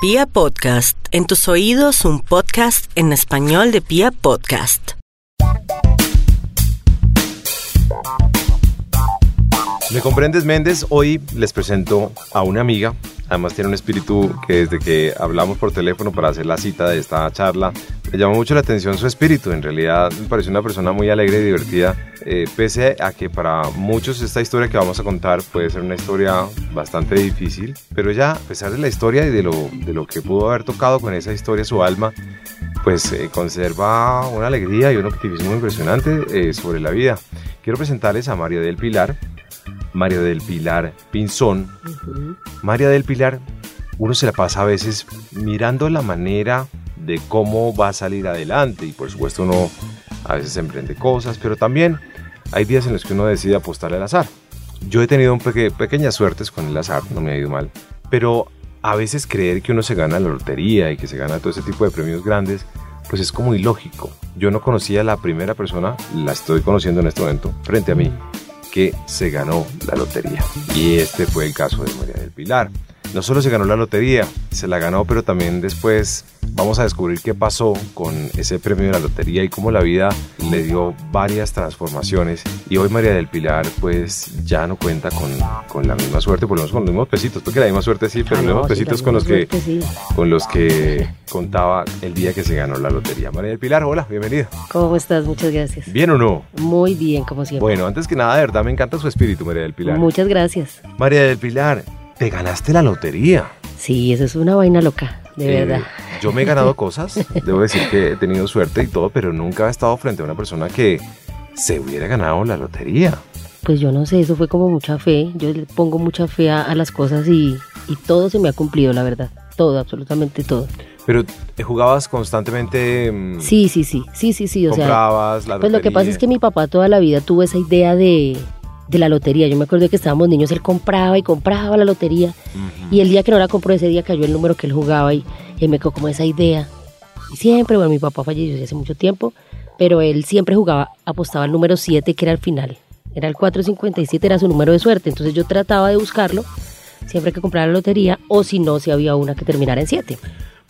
Pia Podcast, en tus oídos un podcast en español de Pia Podcast. ¿Me comprendes, Méndez? Hoy les presento a una amiga. Además tiene un espíritu que desde que hablamos por teléfono para hacer la cita de esta charla, me llamó mucho la atención su espíritu. En realidad me pareció una persona muy alegre y divertida, eh, pese a que para muchos esta historia que vamos a contar puede ser una historia bastante difícil. Pero ella, a pesar de la historia y de lo, de lo que pudo haber tocado con esa historia su alma, pues eh, conserva una alegría y un optimismo impresionante eh, sobre la vida. Quiero presentarles a María del Pilar. María del Pilar Pinzón. María del Pilar, uno se la pasa a veces mirando la manera de cómo va a salir adelante y por supuesto uno a veces emprende cosas, pero también hay días en los que uno decide apostar al azar. Yo he tenido un peque pequeñas suertes con el azar, no me ha ido mal, pero a veces creer que uno se gana la lotería y que se gana todo ese tipo de premios grandes, pues es como ilógico. Yo no conocía a la primera persona, la estoy conociendo en este momento, frente a mí, que se ganó la lotería. Y este fue el caso de María del Pilar. No solo se ganó la lotería, se la ganó, pero también después vamos a descubrir qué pasó con ese premio de la lotería y cómo la vida le dio varias transformaciones. Y hoy María del Pilar pues ya no cuenta con, con la misma suerte, por lo menos con los mismos pesitos, porque la misma suerte sí, pero Ah, los mismos pesitos con los que sí. con los que contaba el día que se ganó la lotería. María del Pilar, hola, bienvenida. ¿Cómo estás? Muchas gracias. ¿Bien o no? Muy bien, como siempre. Bueno, antes que nada, de verdad me encanta su espíritu, María del Pilar. Muchas gracias. María del Pilar, te ganaste la lotería. Sí, eso es una vaina loca, de Eh, verdad. Yo me he ganado cosas, debo decir que he tenido suerte y todo, pero nunca he estado frente a una persona que se hubiera ganado la lotería. Pues yo no sé, eso fue como mucha fe. Yo le pongo mucha fe a, a las cosas y, y todo se me ha cumplido, la verdad. Todo, absolutamente todo. Pero eh, jugabas constantemente, mm, Sí, sí, sí, sí, sí, sí. O sea, comprabas la pues lo que pasa es que mi papá toda la vida tuvo esa idea de, de la lotería. Yo me acuerdo que estábamos niños, él compraba y compraba la lotería. Y el día que no la compró, ese día cayó el número que él jugaba y, y me quedó como esa idea. Y siempre, bueno, mi papá falleció hace mucho tiempo, pero él siempre jugaba, apostaba al número 7, que era el final. Era el 457, era su número de suerte. Entonces yo trataba de buscarlo siempre que comprara la lotería, o si no, si había una que terminara en 7.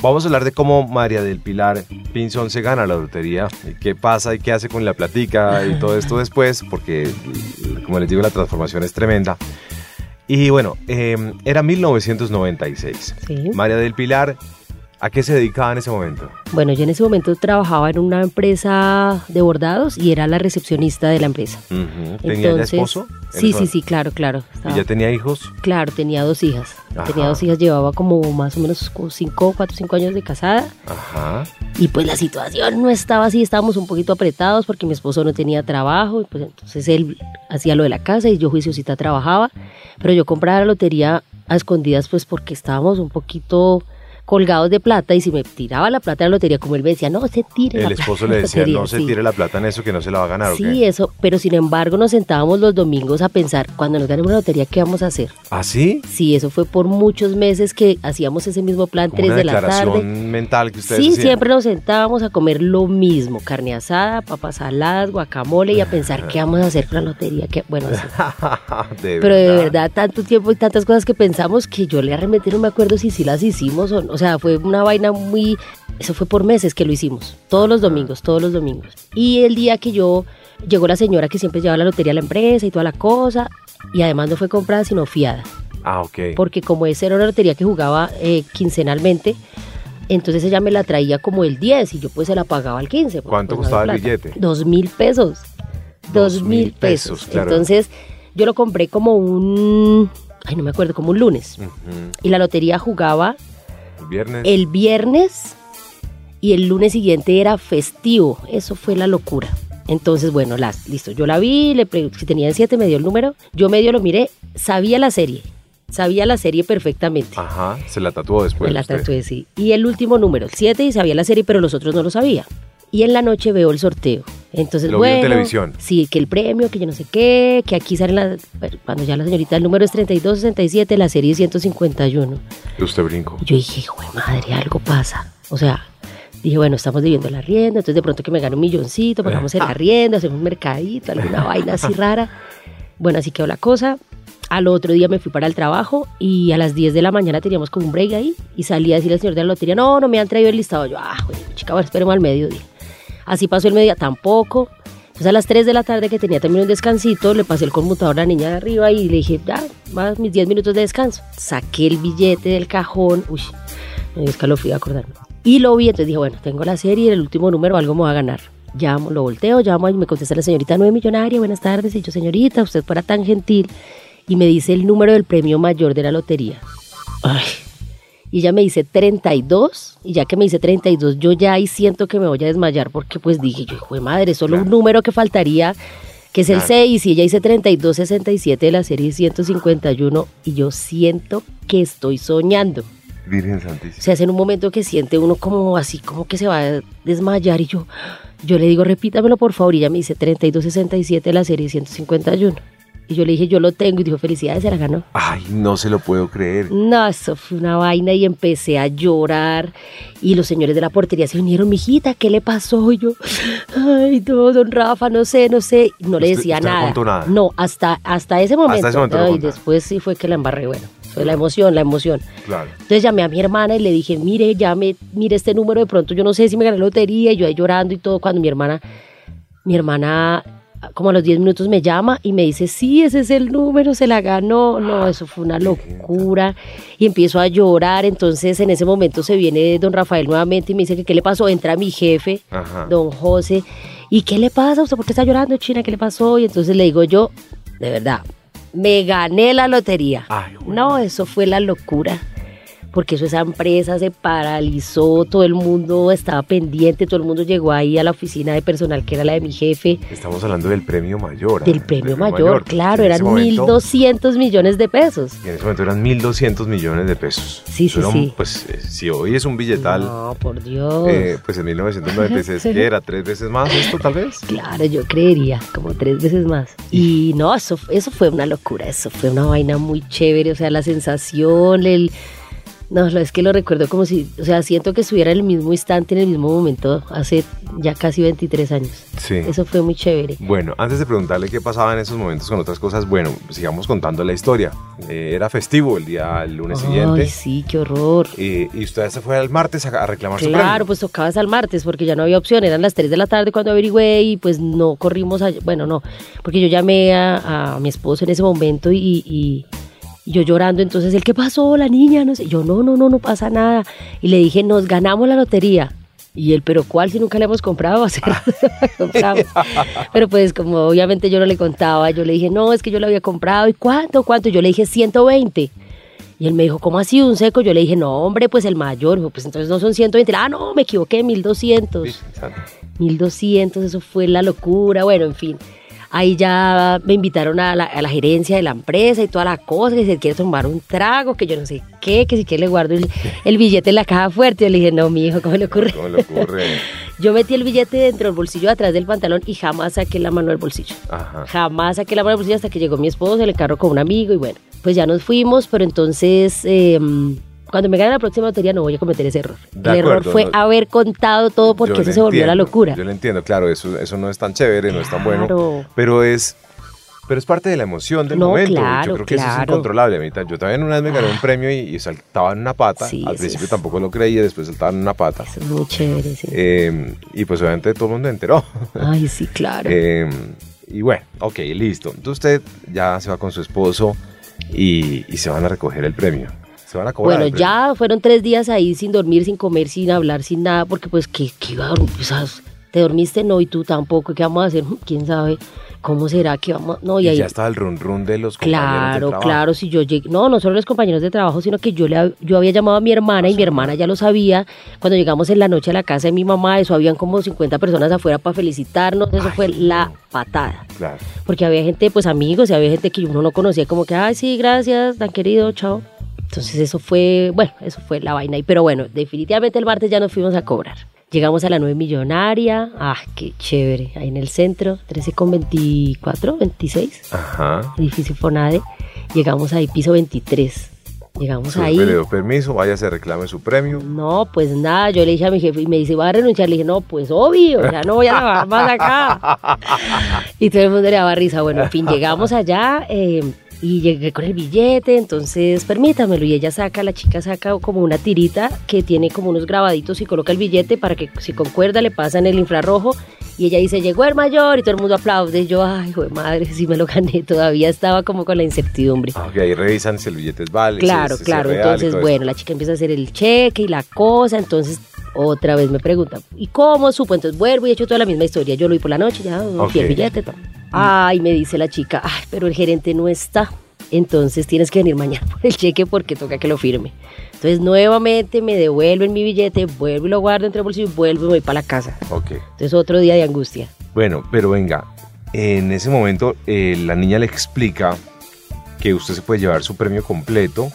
Vamos a hablar de cómo María del Pilar Pinzón se gana la lotería, y qué pasa y qué hace con la platica y todo esto después, porque como les digo, la transformación es tremenda. Y bueno, eh, era 1996. Sí. María del Pilar, ¿a qué se dedicaba en ese momento? Bueno, yo en ese momento trabajaba en una empresa de bordados y era la recepcionista de la empresa. Ujú. ¿Tenía ya Entonces, esposo? Sí, sí, sí, claro, claro. Estaba- ¿Y ya tenía hijos? Claro, tenía dos hijas. Ajá. Tenía dos hijas, llevaba como más o menos como cinco, cuatro, cinco años de casada. Ajá. Y pues la situación no estaba así, estábamos un poquito apretados porque mi esposo no tenía trabajo. Y pues entonces él hacía lo de la casa y yo juiciosita trabajaba. Pero yo compraba la lotería a escondidas pues porque estábamos un poquito colgados de plata y si me tiraba la plata de la lotería, como él me decía, no se tire. la El plata esposo le la decía, lotería", no se sí. tire la plata en eso que no se la va a ganar, ¿o Sí, qué? eso, pero sin embargo nos sentábamos los domingos a pensar, cuando nos ganemos la lotería, ¿qué vamos a hacer? ¿Ah, sí? Sí, eso fue por muchos meses que hacíamos ese mismo plan, Como 3 una de la tarde. mental que ustedes Sí, hacían. siempre nos sentábamos a comer lo mismo, carne asada, papas saladas, guacamole y a pensar qué vamos a hacer con la lotería. qué- bueno, de pero de verdad, tanto tiempo y tantas cosas que pensamos que yo le arremetí, no me acuerdo si sí las hicimos o no. O sea, fue una vaina muy... Eso fue por meses que lo hicimos, todos los domingos, todos los domingos. Y el día que yo... Llegó la señora que siempre llevaba la lotería a la empresa y toda la cosa, y además no fue comprada sino fiada Ah, ok. porque como esa era una lotería que jugaba eh, quincenalmente, entonces ella me la traía como el 10 y yo pues se la pagaba al 15. porque, ¿Cuánto pues, costaba el billete? Dos mil pesos. Dos mil pesos, pesos. claro. Entonces yo lo compré como un, ay no me acuerdo, como un lunes. Y la lotería jugaba El viernes. el viernes y el lunes siguiente era festivo. Eso fue la locura. Entonces, bueno, las, listo, yo la vi, le pregunté si tenía el 7, me dio el número, yo medio lo miré, sabía la serie, sabía la serie perfectamente. Ajá, se la tatuó después. me la tatué, sí. Y el último número, el 7, y sabía la serie, pero los otros no lo sabía. Y en la noche veo el sorteo. Entonces, Lo vio en bueno, televisión. Sí, que el premio, que yo no sé qué, que aquí salen las... bueno, Cuando ya la señorita, el número es 3267, la serie es 151. Y usted brincó. Y yo dije, de madre, algo pasa. O sea, dije, bueno, estamos debiendo la rienda, entonces de pronto que me gane un milloncito, pagamos el arriendo, hacemos un mercadito, alguna vaina así rara. Bueno, así quedó la cosa. Al otro día me fui para el trabajo y a las 10 de la mañana teníamos como un break ahí y salí a decirle al señor de la lotería, no, no me han traído el listado. Yo, ah, bueno, chica, bueno, esperemos al mediodía. Así pasó el mediodía, tampoco. Entonces a las 3 de la tarde que tenía también un descansito, le pasé el conmutador a la niña de arriba y le dije, ya, más mis 10 minutos de descanso. Saqué el billete del cajón, uy, me dio escalofrío acordarme. Y lo vi, entonces dije, bueno, tengo la serie, el último número, algo me va a ganar. Llamo, lo volteo, llamo y me contesta la señorita nueve millonaria, buenas tardes. Y yo, señorita, usted fuera tan gentil. Y me dice el número del premio mayor de la lotería. Ay. Y ella me dice 32, y ya que me dice 32, yo ya ahí siento que me voy a desmayar porque pues dije, yo, hijo de madre, solo un número que faltaría, que es el 6, y ella dice 32, 67 de la serie 151, y yo siento que estoy soñando. Virgen Santísima. Se hace en un momento que siente uno como así, como que se va a desmayar, y yo, yo le digo, repítamelo por favor, y ella me dice 32, 67 de la serie 151. Y yo le dije, yo lo tengo. Y dijo, felicidades, se la ganó. Ay, no se lo puedo creer. No, eso fue una vaina y empecé a llorar. Y los señores de la portería se vinieron, mijita, ¿qué le pasó? Y yo, ay, no, don Rafa, no sé, no sé. No le ¿Usted- decía usted no nada. contó nada? No, hasta, hasta ese momento. ese momento no Ay, nada. después sí fue que la embarré. Bueno, fue la emoción, la emoción. Claro. Entonces llamé a mi hermana y le dije, mire, llame, mire este número, de pronto yo no sé si me gané la lotería, y yo ahí llorando y todo, cuando mi hermana, mi hermana como a los 10 minutos me llama y me dice, sí, ese es el número, se la ganó. No, eso fue una locura. Y empiezo a llorar, entonces en ese momento se viene don Rafael nuevamente y me dice que qué le pasó, entra mi jefe, Ajá. don José, ¿y qué le pasa? ¿Usted por qué está llorando, China? ¿Qué le pasó? Y entonces le digo yo, de verdad, me gané la lotería. Ay, no, eso fue la locura. Porque eso, esa empresa se paralizó, todo el mundo estaba pendiente, todo el mundo llegó ahí a la oficina de personal que era la de mi jefe, Estamos hablando del premio mayor. del ah, premio mayor, claro, eran momento- 1.200 millones de pesos. Y en ese momento eran 1.200 millones de pesos. Sí, Eso sí, era sí. Pues eh, si hoy es un billetal, No, por Dios. eh, pues en 1909 pesos, ¿qué era? ¿Tres veces más esto tal vez? Claro, yo creería, como tres veces más. Y no, eso, eso fue una locura, eso fue una vaina muy chévere, o sea, la sensación, el... No, es que lo recuerdo como si, o sea, siento que estuviera en el mismo instante, en el mismo momento, hace ya casi 23 años. Sí. Eso fue muy chévere. Bueno, antes de preguntarle qué pasaba en esos momentos con otras cosas, bueno, sigamos contando la historia. Eh, era festivo el día, el lunes siguiente. Ay, sí, qué horror. eh, y usted se fue al martes a, a reclamar su Claro, pues tocaba hasta el martes porque ya no había opción, eran las 3 de la tarde cuando averigüé y pues no corrimos allá, bueno, no, porque yo llamé a, a mi esposo en ese momento y, y- y yo llorando, entonces él, ¿qué pasó? La niña, no sé, yo no, no, no, no pasa nada. Y le dije, nos ganamos la lotería. Y él, pero ¿cuál si nunca le hemos comprado? Pero pues como obviamente yo no le contaba, yo le dije, no, es que yo la había comprado. ¿Y cuánto? ¿Cuánto? Yo le dije, 120. Y él me dijo, ¿cómo así un seco? Yo le dije, no, hombre, pues el mayor. Dijo, pues entonces no son 120. Ah, no, me equivoqué, 1200. Virgen Santa. 1200, eso fue la locura. Bueno, en fin. Ahí ya me invitaron a la, a la gerencia de la empresa y toda la cosa, que si quiere tomar un trago, que yo no sé qué, que si quiere le guardo el, el billete en la caja fuerte. Yo le dije, no, mi hijo, ¿cómo le ocurre? ¿Cómo le ocurre? Yo metí el billete dentro del bolsillo atrás del pantalón y jamás saqué la mano del bolsillo. Ajá. Jamás saqué la mano del bolsillo hasta que llegó mi esposo en el carro con un amigo y bueno, pues ya nos fuimos, pero entonces eh, cuando me gane la próxima lotería no voy a cometer ese error. De el error fue no- haber contado todo porque eso se volvió la entiendo, locura. Yo lo entiendo, claro, eso, eso no es tan chévere, no es tan bueno, Claro. pero es, pero es parte de la emoción del No, momento. claro, yo creo que eso es claro. incontrolable. Yo también una vez me gané un premio y, y saltaba en una pata. Sí, Al principio es. tampoco lo creía, después saltaba en una pata. Eso es muy chévere, sí. Eh, y pues obviamente todo el mundo enteró. Ay, sí, claro. Eh, y bueno, ok, listo. Entonces usted ya se va con su esposo y, y se van a recoger el premio. Se van a cobrar. bueno, ya fueron tres días ahí sin dormir, sin comer, sin hablar, sin nada, porque pues que, iba a dormir, o sea, te dormiste, no, y tú tampoco, ¿qué vamos a hacer? ¿Quién sabe? ¿Cómo será que vamos? No, y, Y ahí, ya estaba el run run de los compañeros de Claro, trabajo. claro, si yo llegué, no, no solo los compañeros de trabajo, sino que yo le yo había llamado a mi hermana y mi hermana ya lo sabía. Cuando llegamos en la noche a la casa de mi mamá, eso habían como 50 personas afuera para felicitarnos, eso Ay, fue la patada. Claro. Porque había gente, pues amigos, y había gente que uno no conocía, como que, ay, sí, gracias, tan querido, chao. Entonces eso fue, bueno, eso fue la vaina. Pero bueno, definitivamente el martes ya nos fuimos a cobrar. Llegamos a la 9 millonaria, ah, qué chévere, ahí en el centro, 13 con 24, 26 Ajá. edificio Fonade. Llegamos ahí, piso 23. Llegamos ahí. le dio permiso, váyase, reclame su premio. No, pues nada, yo le dije a mi jefe y me dice, ¿va a renunciar? Le dije, no, pues obvio, ya no voy a trabajar más acá. y todo el mundo le daba risa. Bueno, en fin, llegamos allá. eh, y llegué con el billete, entonces permítamelo. Y ella saca, la chica saca como una tirita que tiene como unos grabaditos y coloca el billete para que si concuerda le pasan el infrarrojo. Y ella dice, llegó el mayor y todo el mundo aplaude. Y yo, ay, joder, madre, si me lo gané. Todavía estaba como con la incertidumbre. Ah, ok, ahí revisan si el billete es válido. Claro, si es- si es claro. real Entonces, bueno, la chica empieza a hacer el cheque y la cosa. Entonces, otra vez me pregunta, ¿y cómo supo? Entonces vuelvo y he hecho toda la misma historia. Yo lo vi por la noche, ya, Ok. fui el billete. todo. Ay, me dice la chica, ay, pero el gerente no está. Entonces tienes que venir mañana por el cheque porque toca que lo firme. Entonces nuevamente me devuelven mi billete, vuelvo y lo guardo entre el bolsillo y vuelvo y me voy para la casa. Ok. Entonces otro día de angustia. Bueno, pero venga, en ese momento eh, la niña le explica que usted se puede llevar su premio completo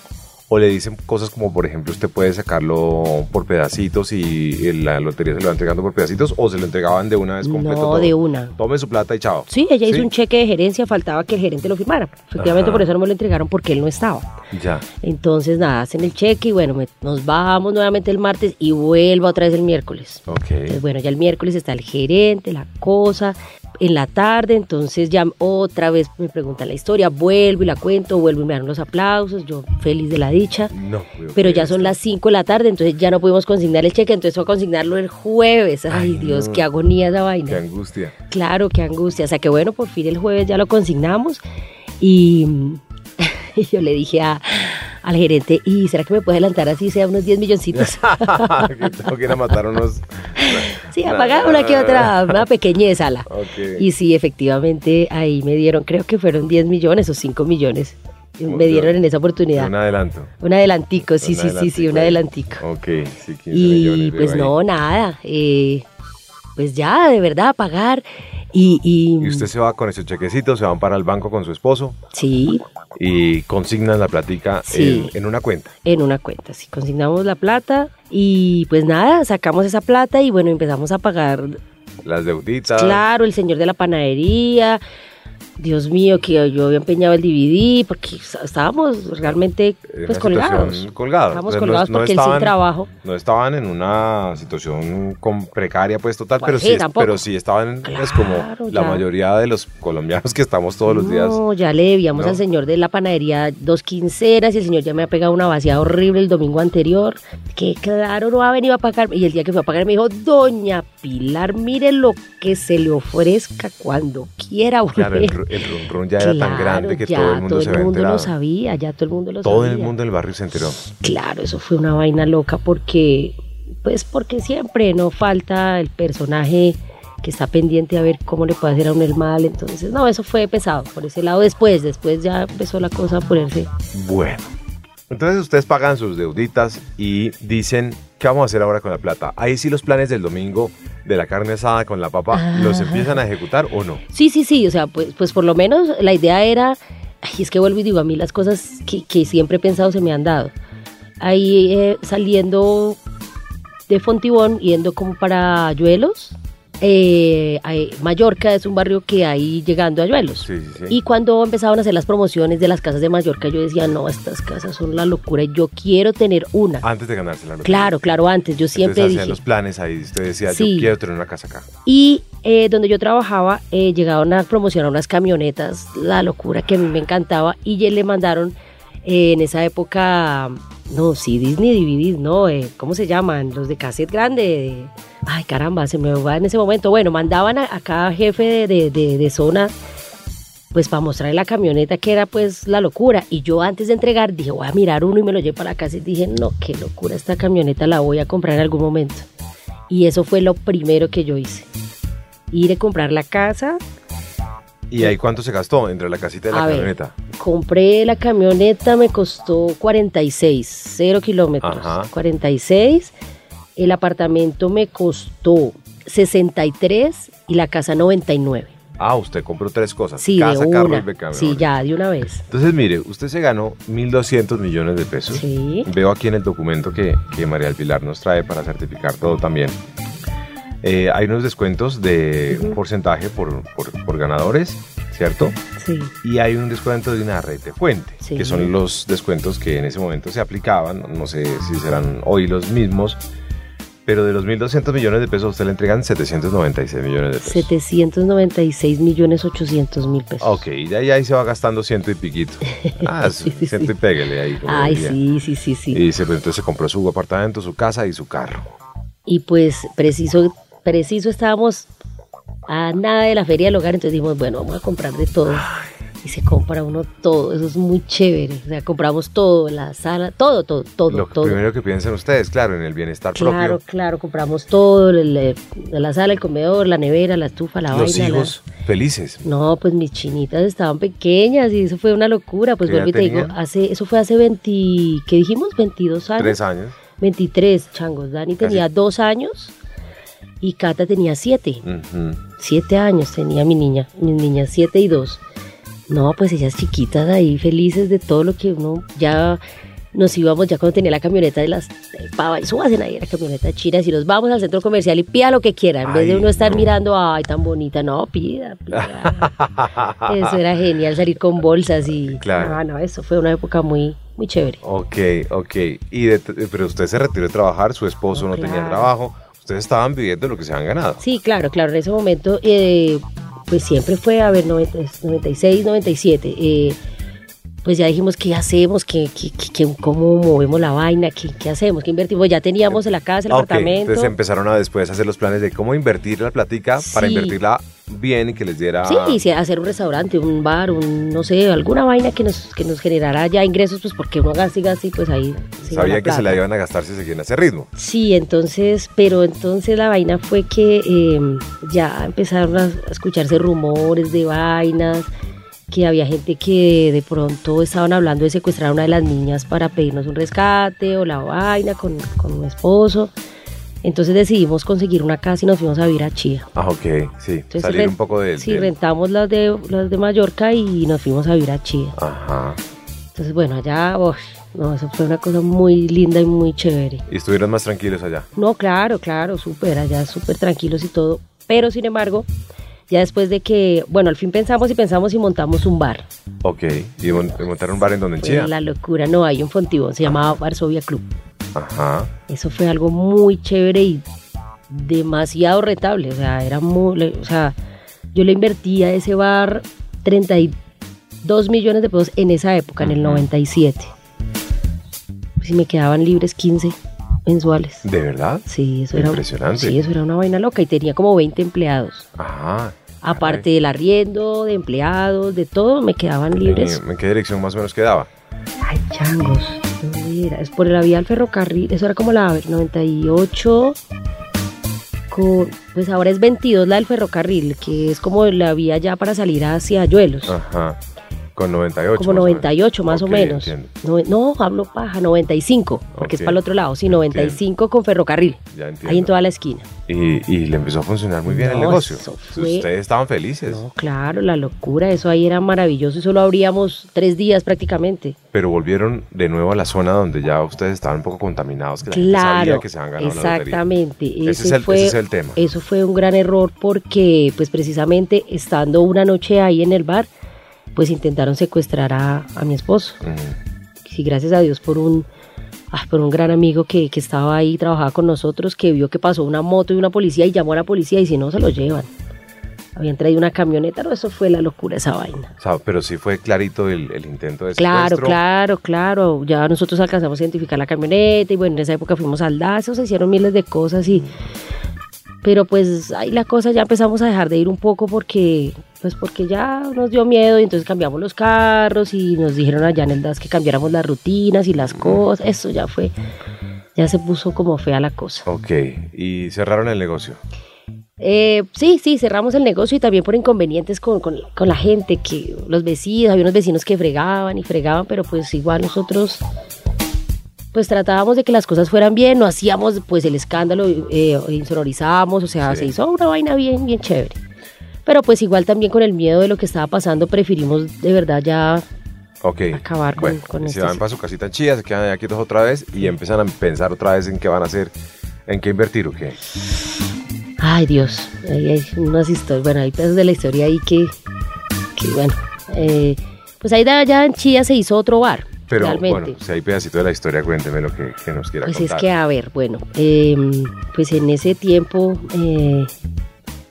o le dicen cosas como, por ejemplo, usted puede sacarlo por pedacitos y la lotería se lo va entregando por pedacitos o se lo entregaban de una vez completo. No, todo? de una. Tome su plata y chao. Sí, ella hizo un cheque de gerencia, faltaba que el gerente lo firmara. Efectivamente, Ajá. por eso no me lo entregaron porque él no estaba. Ya. Entonces, nada, hacen el cheque y bueno, me- nos bajamos nuevamente el martes y vuelvo otra vez el miércoles. Ok. Entonces, bueno, ya el miércoles está el gerente, la cosa, en la tarde, entonces ya otra vez me preguntan la historia, vuelvo y la cuento, vuelvo y me dan los aplausos, yo feliz de la dicha. No, Pero ya son las 5 de la tarde, entonces ya no pudimos consignar el cheque, entonces fue a consignarlo el jueves. Ay, Ay, Dios, no. qué agonía esa Qué vaina. angustia. Claro, qué angustia. O sea que bueno, por fin el jueves ya lo consignamos y, y yo le dije a, al gerente, ¿y será que me puede adelantar así sea unos 10 milloncitos? tengo que ir a matar unos. sí, a pagar una que otra, una pequeñez a la. Ok. Y sí, efectivamente, ahí me dieron, creo que fueron 10 millones o 5 millones. Me dieron en esa oportunidad. Un adelanto. Un adelantico, sí, Un sí, sí, sí, un adelantico. Ok, sí, 15 Y millones. pues ahí. no, nada. eh, pues ya, de verdad, pagar. Y, y, Y usted se va con ese chequecito, se van para el banco con su esposo sí, y consignan la platica Sí. en, en una cuenta. en una cuenta. Sí, consignamos la plata y pues nada, sacamos esa plata y bueno, empezamos a pagar. Las deuditas. Claro, el señor de la panadería. Dios mío, que yo había empeñado el DVD porque estábamos realmente en pues colgados. Colgados. Estábamos O sea, no- colgados no porque él sin trabajo. No estaban en una situación con precaria, pues total, Pues pero, sí, pero sí estaban, es como Claro, la ya. mayoría de los colombianos que estamos todos los días. No, ya le debíamos al señor de la panadería dos quincenas y el señor ya me ha pegado una vaciada horrible el domingo anterior. Que claro, no ha venido a pagar. Y el día que fue a pagar me dijo, Doña Pilar, mire lo que se le ofrezca cuando quiera. Claro, el, volver". ru- el run run ya era tan Claro, grande que todo el mundo se había lo enterado. sabía, ya todo el mundo lo Todo sabía. el mundo del barrio se enteró. Claro, eso fue una vaina loca porque, pues porque siempre no falta el personaje que está pendiente a ver cómo le puede hacer a uno el mal. Entonces, no, eso fue pesado por ese lado. Después, después ya empezó la cosa a ponerse. Bueno, entonces ustedes pagan sus deuditas y dicen, ¿qué vamos a hacer ahora con la plata? Ahí sí los planes del domingo de la carne asada con la papa, ¿los Ah. empiezan a ejecutar o no? Sí, sí, sí, o sea, pues, pues por lo menos la idea era, ay, es que vuelvo y digo, a mí las cosas que, que siempre he pensado se me han dado. Ahí eh, saliendo de Fontibón, yendo como para Ayuelos, eh, Mallorca es un barrio que hay llegando a Ayuelos. Sí, sí, sí. Y cuando empezaban a hacer las promociones de las casas de Mallorca, yo decía, no, estas casas son la locura yo quiero tener una. Antes de ganarse la lotería. Claro, claro, antes yo siempre Entonces dije... hacían los planes ahí, usted decía, yo quiero tener una casa acá. Y eh, donde yo trabajaba, eh, llegaron a promocionar unas camionetas, la locura que a mí me encantaba, y ya le mandaron eh, en esa época, no, sí, Disney DVDs, no, eh, ¿cómo se llaman? Los de cassette grande. Ay, caramba, se me va en ese momento. Bueno, mandaban a, cada jefe de, de- de- zona, pues para mostrarle la camioneta que era pues la locura. Y yo antes de entregar dije, voy a mirar uno y me lo llevo para la casa y dije, no, qué locura, esta camioneta la voy a comprar en algún momento. Y eso fue lo primero que yo hice. Ir a comprar la casa, ¿Y ahí cuánto se gastó entre la casita y la A ver. camioneta? compré la camioneta, me costó 46, 0 kilómetros. Ajá. 46. El apartamento me costó 63 y la casa 99. Ah, usted compró tres cosas. Sí, casa, de carro y became. Sí, ya, de una vez. Entonces, mire, usted se ganó 1.200 millones de pesos. Sí. Veo aquí en el documento que, que María del Pilar nos trae para certificar todo también. Eh, hay unos descuentos de un porcentaje por, por, por ganadores, ¿cierto? Sí. Y hay un descuento de una red de fuente, Sí. que son los descuentos que en ese momento se aplicaban, no sé si serán hoy los mismos, Pero de los 1.200 millones de pesos, usted le entregan 796 millones de pesos. 796 millones 800 mil pesos. Ok, y ahí, ahí se va gastando ciento y piquito. Ah, Sí, sí, ciento sí. y pégale ahí. como Ay, diría. sí, sí, sí, sí. Y dice, pues entonces se compró su apartamento, su casa y su carro. Y pues preciso, preciso estábamos a nada de la feria del hogar, entonces dijimos, bueno, vamos a comprar de todo. Y se compra uno todo, eso es muy chévere. O sea, compramos todo, la sala, todo, todo, todo, Lo todo. primero que piensan ustedes, claro, en el bienestar Claro, propio. claro, compramos todo, el- la sala, el comedor, la nevera, la estufa, la Los vaina. la- hijos felices. No, pues mis chinitas estaban pequeñas y eso fue una locura. Pues ¿Qué edad vuelvo y te digo, hace, eso fue hace 20, ¿qué dijimos? 22 años. Tres años. 23, changos. Dani Casi. tenía dos años y Cata tenía siete. Siete años tenía mi niña, mis niñas siete y dos. No, pues ellas chiquitas ahí, felices de todo lo que uno ya nos íbamos, ya cuando tenía la camioneta de las de pava, y subasen ahí la camioneta china, y nos vamos al centro comercial y pida lo que quiera, en vez de Ay, uno estar no. mirando, ay, tan bonita, no, pida, pida. eso era genial, salir con bolsas y... Claro. Ah, no, eso fue una época muy, muy chévere. Ok, ok. Y de- pero usted se retiró de trabajar, su esposo no, No, tenía trabajo. Ustedes estaban viviendo lo que se han ganado. Sí, claro, claro, en ese momento, eh, pues siempre fue, a ver, 90, 96, 97. eh, pues ya dijimos qué hacemos, qué, qué, qué- cómo movemos la vaina, qué, qué hacemos, qué invertimos. Ya teníamos la casa, el Ah, apartamento. Entonces empezaron a después hacer los planes de cómo invertir la platica para Sí. invertirla bien y que les diera... Sí, hacer un restaurante, un bar, un, no sé, alguna vaina que nos, que nos generara ya ingresos, pues porque uno gasta y gasta y pues ahí se Sabía que se la iban a gastar si seguían a ese ritmo. Sí, entonces, pero entonces la vaina fue que eh, ya empezaron a escucharse rumores de vainas, que había gente que de pronto estaban hablando de secuestrar a una de las niñas para pedirnos un rescate o la vaina con, con mi esposo. Entonces decidimos conseguir una casa y nos fuimos a vivir a Chía. Ah, ok, sí. Entonces, Salir un poco del... Sí, del- rentamos las de, las de Mallorca y nos fuimos a vivir a Chía. Ajá. Entonces, bueno, allá, uy, no, eso fue una cosa muy linda y muy chévere. Y estuvieron más tranquilos allá. No, claro, claro, súper, allá súper tranquilos y todo. Pero sin embargo, ya después de que, bueno, al fin pensamos y pensamos y montamos un bar. Ok. Y mon- y montaron un bar en donde en Chía. la locura, no, hay un Fontibón, se llamaba Varsovia Club. Ajá. Eso fue algo muy chévere y demasiado rentable, o sea, era muy, o sea, yo le invertía a ese bar 32 millones de pesos en esa época, en el Ujú. 97. Si me quedaban libres 15 mensuales. ¿De verdad? Sí, eso era, Impresionante. sí, eso era una vaina loca y tenía como 20 empleados. Ajá. Aparte del arriendo, de empleados, de todo, me quedaban libres. ¿En, en qué dirección más o menos quedaba? Ay, changos, Es por la vía del ferrocarril, eso era como la a ver, 98, con, pues ahora es 22 la del ferrocarril, que es como la vía ya para salir hacia Ayuelos. Ajá. Con 98. como más o menos. 98 más o menos. entiendo. No, no, hablo paja, 95, porque Ok. es para el otro lado, sí, 95 con ferrocarril, Ya entiendo. ahí en toda la esquina. Y, y le empezó a funcionar muy bien el No, negocio. eso fue- Ustedes estaban felices, No, claro, la locura, eso ahí era maravilloso y solo abríamos tres días prácticamente. pero volvieron de nuevo a la zona donde ya ustedes estaban un poco contaminados, que la gente sabía Claro, que se habían ganado la exactamente. Ese Ese es el- fue, ese es el tema. Eso fue un gran error porque, pues precisamente estando una noche ahí en el bar, pues intentaron secuestrar a, a mi esposo. Mm, Y gracias a Dios por un, ah, por un gran amigo que, que estaba ahí, trabajaba con nosotros, que vio que pasó una moto y una policía y llamó a la policía y si no, se lo llevan. Habían traído una camioneta, no, eso fue la locura esa vaina. o sea, pero sí fue clarito el, el intento de Claro, secuestro. claro, claro. Ya nosotros alcanzamos a identificar la camioneta y bueno, en esa época fuimos al DASO, se hicieron miles de cosas y... Pero pues ahí la cosa ya empezamos a dejar de ir un poco porque pues porque ya nos dio miedo y entonces cambiamos los carros y nos dijeron allá en el DAS que cambiáramos las rutinas y las cosas. Eso ya fue, ya se puso como fea la cosa. Ok, y cerraron el negocio. Eh, sí, sí, cerramos el negocio y también por inconvenientes con, con- con la gente, que los vecinos, había unos vecinos que fregaban y fregaban, pero pues igual nosotros pues tratábamos de que las cosas fueran bien, no hacíamos pues el escándalo, eh, insonorizábamos, o sea, Sí. se hizo una vaina bien, bien chévere. Pero pues igual también con el miedo de lo que estaba pasando, preferimos de verdad ya. Acabar con- bueno, con se van para su casita en Chía, se quedan aquí otra vez y empiezan a pensar otra vez en qué van a hacer, en qué invertir o qué. Ay, Dios, ahí hay unas historias, bueno, hay pedazos de la historia ahí que, que bueno, eh, pues ahí de allá en Chía se hizo otro bar, Pero realmente. bueno, si hay pedacito de la historia, cuénteme lo que, que nos quiera Pues contar. es que, a ver, bueno, eh, pues en ese tiempo, eh,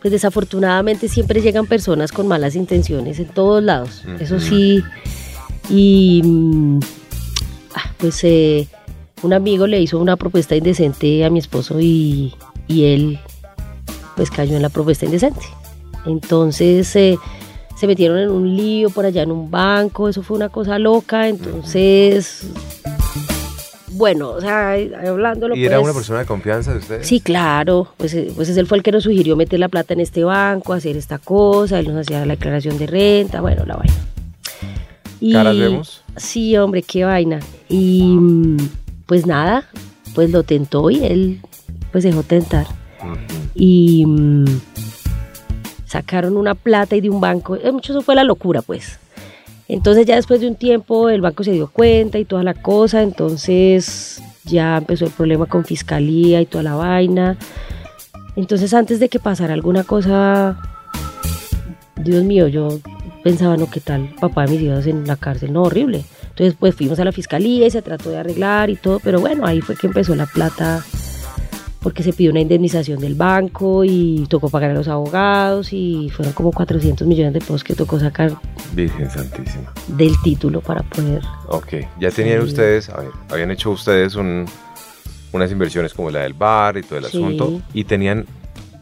pues desafortunadamente siempre llegan personas con malas intenciones en todos lados. Eso sí. Y mm, ah, pues eh, un amigo le hizo una propuesta indecente a mi esposo y, y él pues cayó en la propuesta indecente. Entonces eh, se metieron en un lío por allá en un banco, eso fue una cosa loca, entonces... Bueno, o sea, hablándolo ¿Y era una persona de confianza de ustedes? Sí, claro, pues, eh, pues él fue el que nos sugirió meter la plata en este banco, hacer esta cosa, él nos hacía la declaración de renta, bueno, la vaina. Y- ¿Caras vemos? Sí, hombre, qué vaina. Y mm, pues nada, pues lo tentó y él pues dejó tentar. Y mm, sacaron una plata y de un banco, eh, mucho eso fue la locura pues. Entonces ya después de un tiempo el banco se dio cuenta y toda la cosa, entonces ya empezó el problema con fiscalía y toda la vaina. Entonces antes de que pasara alguna cosa, Dios mío, yo pensaba, no, ¿qué tal papá de mis hijos en la cárcel? No, horrible. Entonces pues fuimos a la fiscalía y se trató de arreglar y todo, pero bueno, ahí fue que empezó la plata porque se pidió una indemnización del banco y tocó pagar a los abogados y fueron como 400 millones de pesos que tocó sacar Virgen Santísima. del título para poder... Ok, ya tenían ustedes, a ver, habían hecho ustedes un- unas inversiones como la del bar y todo el Sí. asunto, y tenían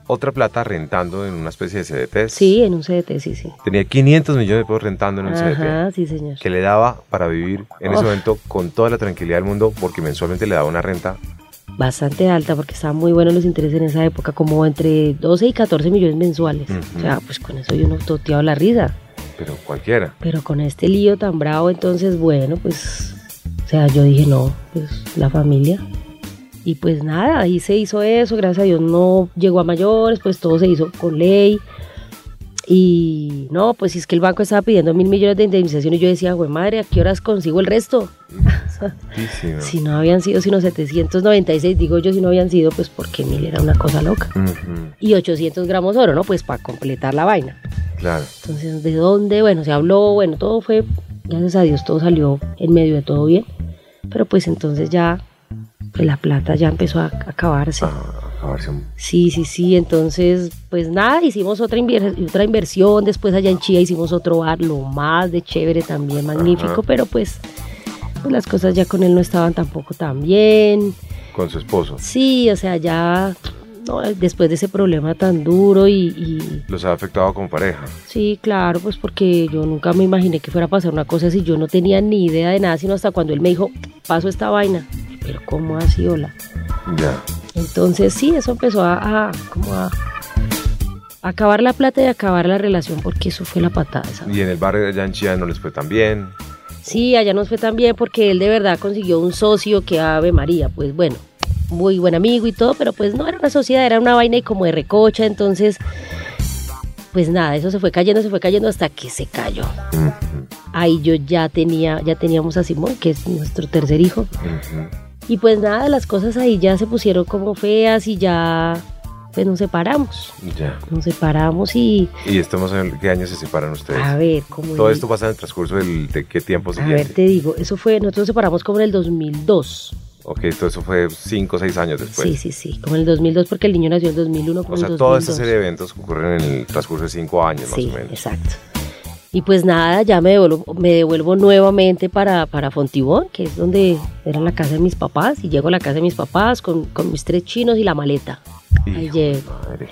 otra plata rentando en una especie de CDTs. Sí, en un CDT, sí, sí. Tenía 500 millones de pesos rentando en un CDT. Ajá, sí, señor. Que le daba para vivir en ese momento con toda la tranquilidad del mundo, porque mensualmente le daba una renta. Bastante alta porque estaban muy buenos los intereses en esa época, como entre 12 y 14 millones mensuales. O sea, pues con eso yo no toteaba la risa. Pero cualquiera. Pero con este lío tan bravo, entonces, bueno, pues, o sea, yo dije, no, pues la familia. Y pues nada, ahí se hizo eso, gracias a Dios no llegó a mayores, pues todo se hizo con ley. Y no, pues si es que el banco estaba pidiendo mil millones de indemnización y yo decía, güey madre, ¿a qué horas consigo el resto? Si no habían sido sino 796, digo yo, si no habían sido, pues porque mil era una cosa loca. Y 800 gramos oro, ¿no? Pues para completar la vaina. Claro. Entonces, ¿de dónde? Bueno, se habló, bueno, todo fue, gracias a Dios, todo salió en medio de todo bien. Pero pues entonces ya, pues la plata ya empezó a acabarse. Ah, acabarse Sí, sí, sí, entonces, pues nada, hicimos otra, inver- otra inversión, después allá en Chía hicimos otro bar, lo más de chévere también, magnífico, Ajá. pero pues, pues las cosas ya con él no estaban tampoco tan bien. con su esposo. Sí, o sea, ya, no, después de ese problema tan duro y- y Los ha afectado como pareja. Sí, claro, pues porque yo nunca me imaginé que fuera a pasar una cosa así. Yo no tenía ni idea de nada, sino hasta cuando él me dijo, paso esta vaina. Pero ¿cómo así, hola? Ya. Entonces sí, eso empezó a, a- como a, a acabar la plata y a acabar la relación, porque eso fue la patada. ¿sabes? Y en el barrio de allá en Chía no les fue tan bien. Sí, allá nos fue tan bien porque él de verdad consiguió un socio que Ave María, pues bueno, muy buen amigo y todo, pero pues no era una sociedad, era una vaina y como de recocha, entonces, pues nada, eso se fue cayendo, se fue cayendo hasta que se cayó. Ahí yo ya tenía, ya teníamos a Simón, que es nuestro tercer hijo. ujú. Y pues nada, las cosas ahí ya se pusieron como feas y ya pues nos separamos. Ya. Nos separamos y ¿Y estamos en qué año se separan ustedes? a ver, como Todo esto pasa en el transcurso del, de qué tiempo a ver, siguiente. te digo, eso fue, nosotros nos separamos como en el 2002. Ok, todo eso fue cinco o seis años después. sí, sí, sí, como en el 2002 porque el niño nació en 2001, como O sea, el toda 2002. esta serie de eventos ocurren en el transcurso de cinco años Sí, más o menos. exacto. Y pues nada, ya me devuelvo, me devuelvo nuevamente para, para Fontibón, que es donde era la casa de mis papás, y llego a la casa de mis papás con, con mis tres chinos y la maleta. Ahí llego. madre.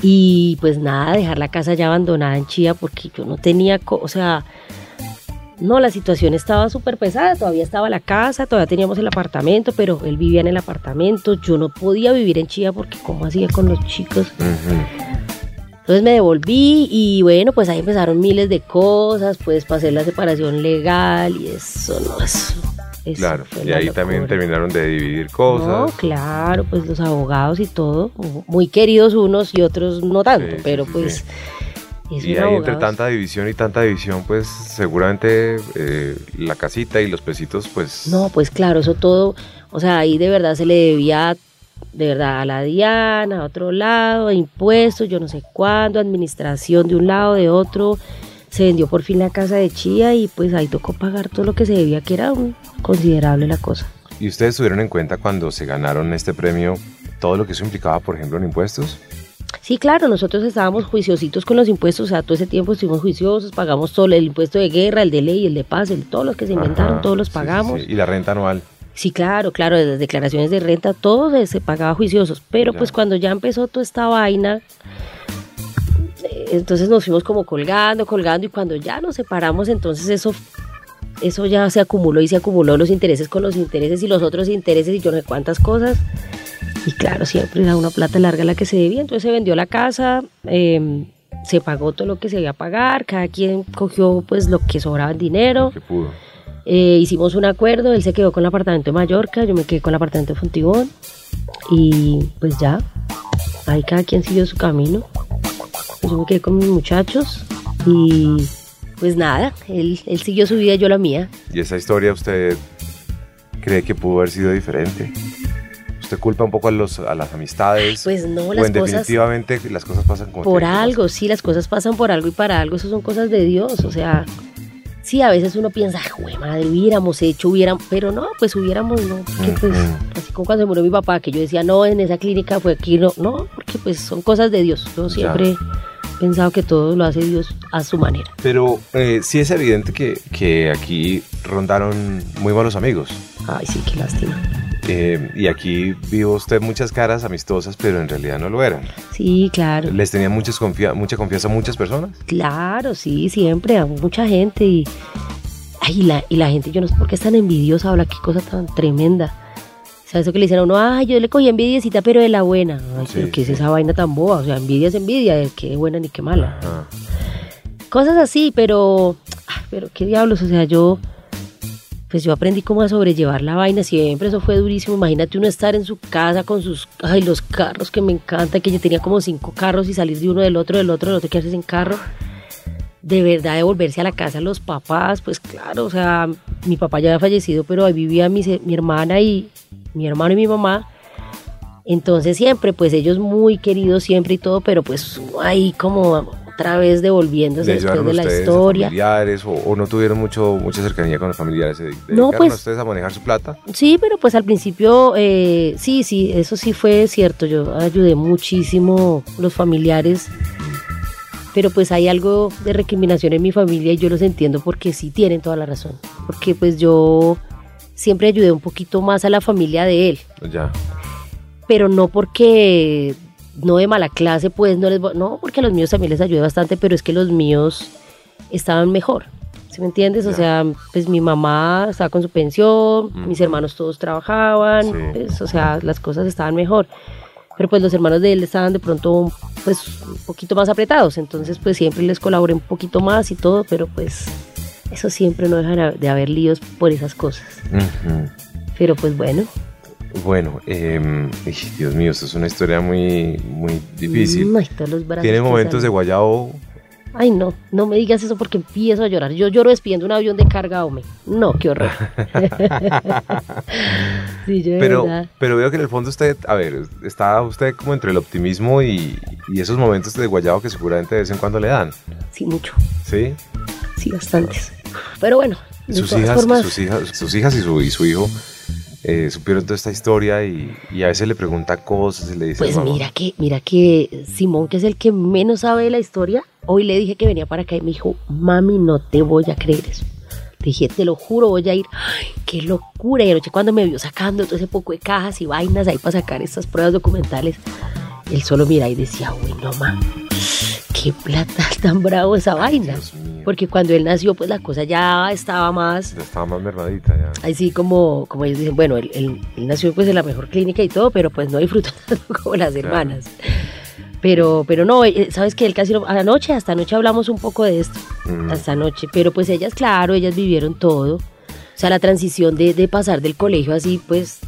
Y pues nada, dejar la casa ya abandonada en Chía porque yo no tenía, o sea, no, la situación estaba súper pesada, todavía estaba la casa, todavía teníamos el apartamento, pero él vivía en el apartamento, yo no podía vivir en Chía porque cómo hacía con los chicos. Ujú. Entonces me devolví y bueno, pues ahí empezaron miles de cosas, pues para hacer la separación legal y eso no eso Claro, y ahí también terminaron de dividir No, cosas. claro, pues los abogados y todo, muy queridos unos y otros no tanto, Sí, pero sí, pues... sí. es Y ahí entre tanta división y tanta división, pues seguramente eh, la casita y los pesitos, pues... No, pues claro, eso todo, o sea, ahí de verdad se le debía, de verdad, a la Diana, a otro lado, a impuestos, yo no sé cuándo, administración de un lado, de otro, se vendió por fin la casa de Chía y pues ahí tocó pagar todo lo que se debía, que era un considerable la cosa. ¿Y ustedes tuvieron en cuenta cuando se ganaron este premio todo lo que eso implicaba, por ejemplo, en impuestos? Sí, claro, nosotros estábamos juiciositos con los impuestos, o sea, todo ese tiempo estuvimos juiciosos, pagamos todo el impuesto de guerra, el de ley, el de paz, el, todos los que se inventaron, Ajá, todos los sí, sí, pagamos. sí. ¿Y la renta anual? Sí, claro, claro, de las declaraciones de renta, todo se, pagaba juiciosos, pero pues cuando ya empezó toda esta vaina, entonces nos fuimos como colgando, colgando, y cuando ya nos separamos, entonces eso, eso ya se acumuló y se acumuló los intereses con los intereses y los otros intereses y yo no sé cuántas cosas. Y claro, siempre era una plata larga la que se debía, entonces se vendió la casa, eh, se pagó todo lo que se debía pagar, cada quien cogió pues lo que sobraba en dinero. Que pudo. Eh, hicimos un acuerdo, él se quedó con el apartamento de Mallorca, yo me quedé con el apartamento de Fontibón y pues ya, ahí cada quien siguió su camino. Pues yo me quedé con mis muchachos y pues nada, él, él siguió su vida yo la mía. ¿Y esa historia usted cree que pudo haber sido diferente? ¿Usted culpa un poco a, los, a las amistades? Pues no, ¿O las en cosas definitivamente las cosas pasan como por algo, sí, las cosas pasan por algo y para algo, eso son cosas de Dios, o sea, sí, a veces uno piensa, güey, madre, hubiéramos hecho, hubiéramos, pero no, pues hubiéramos, no, porque pues, así como cuando se murió mi papá, que yo decía, no, en esa clínica fue aquí, no, no, porque pues son cosas de Dios, yo siempre he pensado que todo lo hace Dios a su manera. Pero eh, sí es evidente que, que aquí rondaron muy buenos amigos. Ay, sí, qué lástima. Eh, y aquí vio usted muchas caras amistosas, pero en realidad no lo eran. Sí, claro, ¿Les tenía muchas confia- mucha confianza a muchas personas? claro, sí, siempre, a mucha gente y, ay, y la, y la gente, yo no sé por qué es tan envidiosa, habla, qué cosa tan tremenda. ¿Sabes eso que le dicen a uno? Ay, yo le cogí envidiecita, pero de la buena. Ay, Sí, pero ¿qué es esa vaina tan boba? O sea, envidia es envidia, de qué buena ni qué mala. Ajá. Cosas así, pero, ay, pero qué diablos, o sea, yo, pues yo aprendí cómo a sobrellevar la vaina, siempre eso fue durísimo. Imagínate uno estar en su casa con sus, ay, los carros que me encanta, que yo tenía como cinco carros y salir de uno del otro, del otro, del otro, quedarse sin carro. De verdad, de volverse a la casa los papás, pues claro, o sea, mi papá ya había fallecido, pero ahí vivía mi, mi hermana y mi hermano y mi mamá. Entonces siempre, pues ellos muy queridos siempre y todo, pero pues ahí como otra vez devolviéndose ¿Le después de la ustedes a historia. familiares o, o no tuvieron mucho, mucha cercanía con los familiares? ¿Se de- No, pues- a ustedes a manejar su plata? Sí, pero pues al principio, eh, sí, sí, eso sí fue cierto. Yo ayudé muchísimo los familiares, pero pues hay algo de recriminación en mi familia y yo los entiendo porque sí tienen toda la razón. Porque pues yo siempre ayudé un poquito más a la familia de él, Ya. pero no porque no de mala clase, pues no les voy- no porque a los míos también les ayudé bastante, pero es que los míos estaban mejor. ¿Sí me entiendes? O sea, pues mi mamá estaba con su pensión, mis hermanos todos trabajaban, Sí. pues, o sea, las cosas estaban mejor. Pero pues los hermanos de él estaban de pronto pues un poquito más apretados, entonces pues siempre les colaboré un poquito más y todo, pero pues eso siempre no deja de haber líos por esas cosas. Pero pues bueno, Bueno, eh, Dios mío, esto es una historia muy, muy difícil. ay, los ¿Tiene momentos de guayabo? Ay, no, no me digas eso porque empiezo a llorar. Yo lloro despidiendo un avión de carga, hombre. No, qué horror. sí, yo de Pero, verdad. pero veo que en el fondo usted, a ver, está usted como entre el optimismo y, y esos momentos de guayabo que seguramente de vez en cuando le dan, Sí, mucho. ¿sí? Sí, bastantes. Pero bueno, de Sus todas hijas, formas, sus hijas, sus hijas y su, y su hijo eh, supieron toda esta historia y, y a veces le pregunta cosas y le dice, pues "Mamá". mira que, mira que Simón, que es el que menos sabe de la historia, hoy le dije que venía para acá y me dijo, mami, no te voy a creer eso. Le dije, te lo juro, voy a ir. Ay, qué locura. Y anoche cuando me vio sacando todo ese poco de cajas y vainas ahí para sacar estas pruebas documentales, él solo mira y decía, uy, no, ma, qué plata tan bravo esa vaina. Porque cuando él nació, pues la cosa ya estaba más, ya estaba más mermadita ya. así como, como ellos dicen, bueno, él, él- él nació pues en la mejor clínica y todo, pero pues no disfrutó tanto como las Claro. hermanas. Pero, pero no, eh, sabes que él casi no, anoche, hasta anoche hablamos un poco de esto, Mm. hasta anoche, pero pues ellas, claro, ellas vivieron todo. O sea, la transición de, de pasar del colegio así, pues,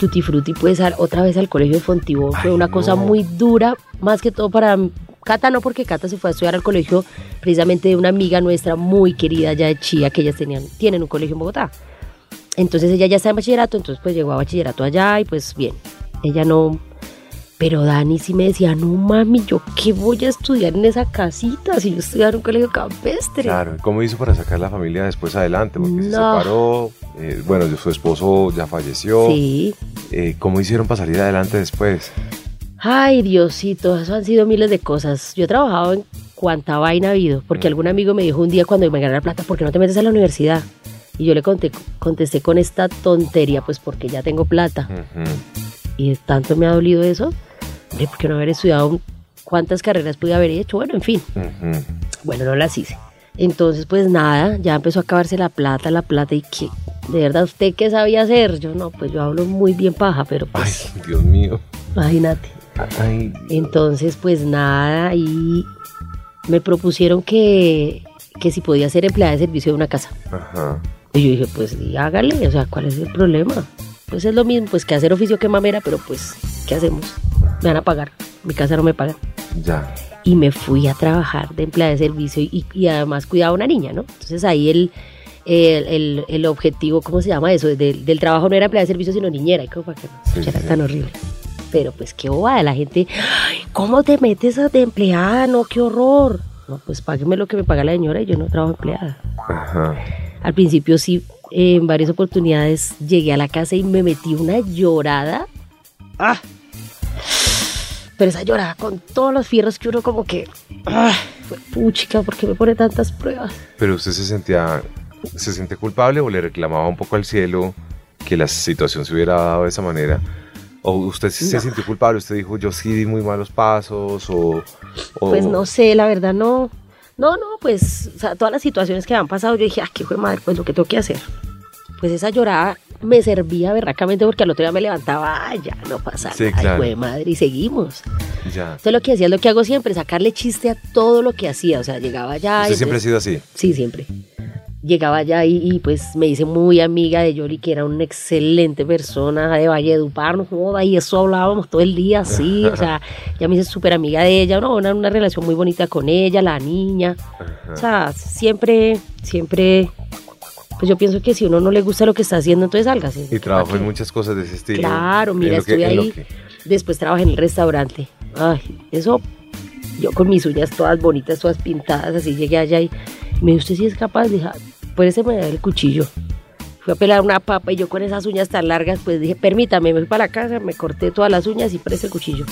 tutti frutti, pues, al- otra vez al colegio de Fontibón, fue una cosa muy dura, más que todo para Cata, no, porque Cata se fue a estudiar al colegio precisamente de una amiga nuestra muy querida allá de Chía, que ellas tenían, tienen un colegio en Bogotá. Entonces ella ya está en bachillerato, entonces pues llegó a bachillerato allá y pues bien, ella no, Pero Dani sí me decía, no mami, ¿yo qué voy a estudiar en esa casita si yo estudiaba en un colegio campestre? Claro, ¿cómo hizo para sacar la familia después adelante? Porque se separó, eh, bueno, su esposo ya falleció. Sí. Eh, ¿Cómo hicieron para salir adelante después? Ay, Diosito, eso han sido miles de cosas. Yo he trabajado en cuanta vaina ha habido, porque algún amigo me dijo un día cuando me ganara plata, ¿por qué no te metes a la universidad? Y yo le conté- contesté con esta tontería, pues porque ya tengo plata. Y tanto me ha dolido eso, hombre, ¿por qué no haber estudiado? ¿Cuántas carreras pude haber hecho? Bueno, en fin. Bueno, no las hice. Entonces, pues nada, ya empezó a acabarse la plata, la plata, y que, de verdad, ¿usted qué sabía hacer? Yo no, pues yo hablo muy bien paja, pero Ay, pues, Dios mío. imagínate. Ay, Entonces, pues nada, y me propusieron que, que si podía ser empleada de servicio de una casa. ajá. Y yo dije, pues hágale, o sea, ¿cuál es el problema? Pues es lo mismo, pues que hacer oficio que mamera, pero pues, ¿qué hacemos? Me van a pagar, mi casa no me paga. Ya. Y me fui a trabajar de empleada de servicio y, y además cuidaba a una niña, ¿no? Entonces ahí el, el, el- el objetivo, ¿cómo se llama eso? Del, del trabajo no era empleada de servicio, sino niñera, y como para que no Sí, era sí. tan horrible. Pero pues qué bobada, la gente, "Ay, ¿cómo te metes a de empleada? No, qué horror. No, pues págueme lo que me paga la señora y yo no trabajo empleada. Ajá. Al principio sí, en varias oportunidades llegué a la casa y me metí una llorada. ¡Ah! Pero esa llorada con todos los fierros que uno como que... ¡Ah! Fue puchica, ¿por qué me pone tantas pruebas? Pero usted se sentía, se siente culpable o le reclamaba un poco al cielo que la situación se hubiera dado de esa manera. O usted sí se No. sintió culpable, usted dijo yo sí di muy malos pasos o, o- Pues no sé, la verdad no... No, no, pues o sea, todas las situaciones que me han pasado, yo dije, ah, qué de madre, pues lo que tengo que hacer. Pues esa llorada me servía berracamente porque al otro día me levantaba, "Ay, ya no pasa Sí, nada, claro. de madre, y seguimos. ya. Entonces lo que hacía es lo que hago siempre, sacarle chiste a todo lo que hacía. O sea, llegaba allá. Usted y siempre ha sido así. Sí, siempre. Llegaba allá y, y, pues me hice muy amiga de Yoli, que era una excelente persona de Valledupar, no joda, y eso hablábamos todo el día, sí, o sea, ya me hice súper amiga de ella, no, una, una relación muy bonita con ella, la niña, o sea, siempre, siempre, pues yo pienso que si uno no le gusta lo que está haciendo, entonces sálgase. Y trabajó ¿Para en muchas cosas de ese estilo. Claro, mira, que- estuve ahí. que- Después trabajé en el restaurante. Ay, eso, yo con mis uñas todas bonitas, todas pintadas, así llegué allá y me dijo, ¿usted sí es capaz? Dije, "Ah, por ese me da el cuchillo. Fui a pelar una papa y yo con esas uñas tan largas, pues dije, permítame, me fui para la casa, me corté todas las uñas y prese el cuchillo.